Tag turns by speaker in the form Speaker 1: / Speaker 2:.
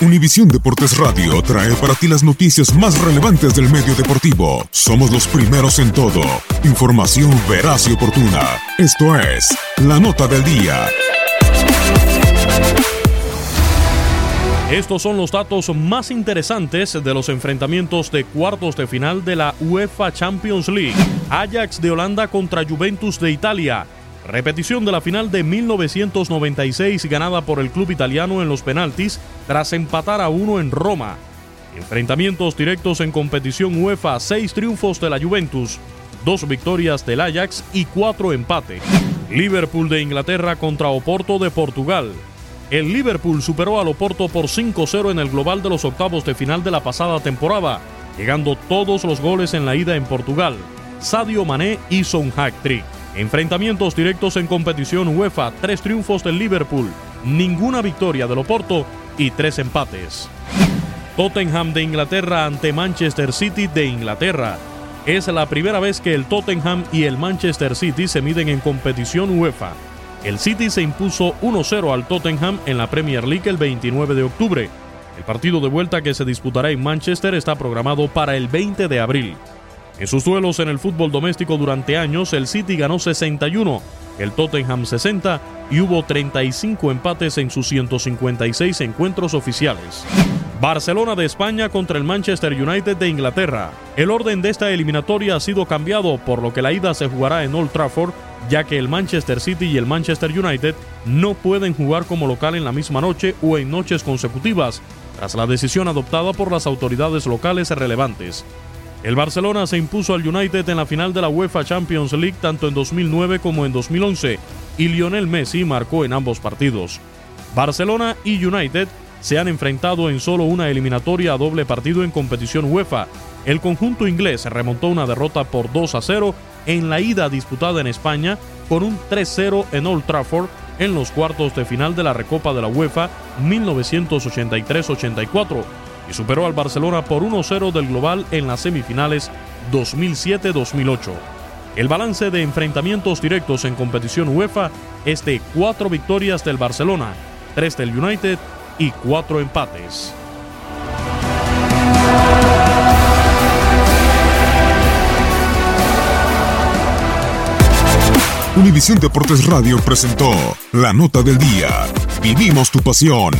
Speaker 1: Univisión Deportes Radio trae para ti las noticias más relevantes del medio deportivo. Somos los primeros en todo. Información veraz y oportuna. Esto es La Nota del Día.
Speaker 2: Estos son los datos más interesantes de los enfrentamientos de cuartos de final de la UEFA Champions League. Ajax de Holanda contra Juventus de Italia. Repetición de la final de 1996 ganada por el club italiano en los penaltis tras empatar a uno en Roma. Enfrentamientos directos en competición UEFA, seis triunfos de la Juventus, dos victorias del Ajax y cuatro empates. Liverpool de Inglaterra contra Oporto de Portugal. El Liverpool superó al Oporto por 5-0 en el global de los octavos de final de la pasada temporada, llegando todos los goles en la ida en Portugal. Sadio Mané hizo un hack trick. Enfrentamientos directos en competición UEFA, tres triunfos del Liverpool, ninguna victoria del Oporto y tres empates. Tottenham de Inglaterra ante Manchester City de Inglaterra. Es la primera vez que el Tottenham y el Manchester City se miden en competición UEFA. El City se impuso 1-0 al Tottenham en la Premier League el 29 de octubre. El partido de vuelta que se disputará en Manchester está programado para el 20 de abril. En sus duelos en el fútbol doméstico durante años, el City ganó 61, el Tottenham 60 y hubo 35 empates en sus 156 encuentros oficiales. Barcelona de España contra el Manchester United de Inglaterra. El orden de esta eliminatoria ha sido cambiado, por lo que la ida se jugará en Old Trafford, ya que el Manchester City y el Manchester United no pueden jugar como local en la misma noche o en noches consecutivas, tras la decisión adoptada por las autoridades locales relevantes. El Barcelona se impuso al United en la final de la UEFA Champions League tanto en 2009 como en 2011 y Lionel Messi marcó en ambos partidos. Barcelona y United se han enfrentado en solo una eliminatoria a doble partido en competición UEFA. El conjunto inglés remontó una derrota por 2 a 0 en la ida disputada en España con un 3-0 en Old Trafford en los cuartos de final de la Recopa de la UEFA 1983-84 y superó al Barcelona por 1-0 del global en las semifinales 2007-2008. El balance de enfrentamientos directos en competición UEFA es de 4 victorias del Barcelona, 3 del United y 4 empates.
Speaker 1: Univisión Deportes Radio presentó la nota del día. Vivimos tu pasión.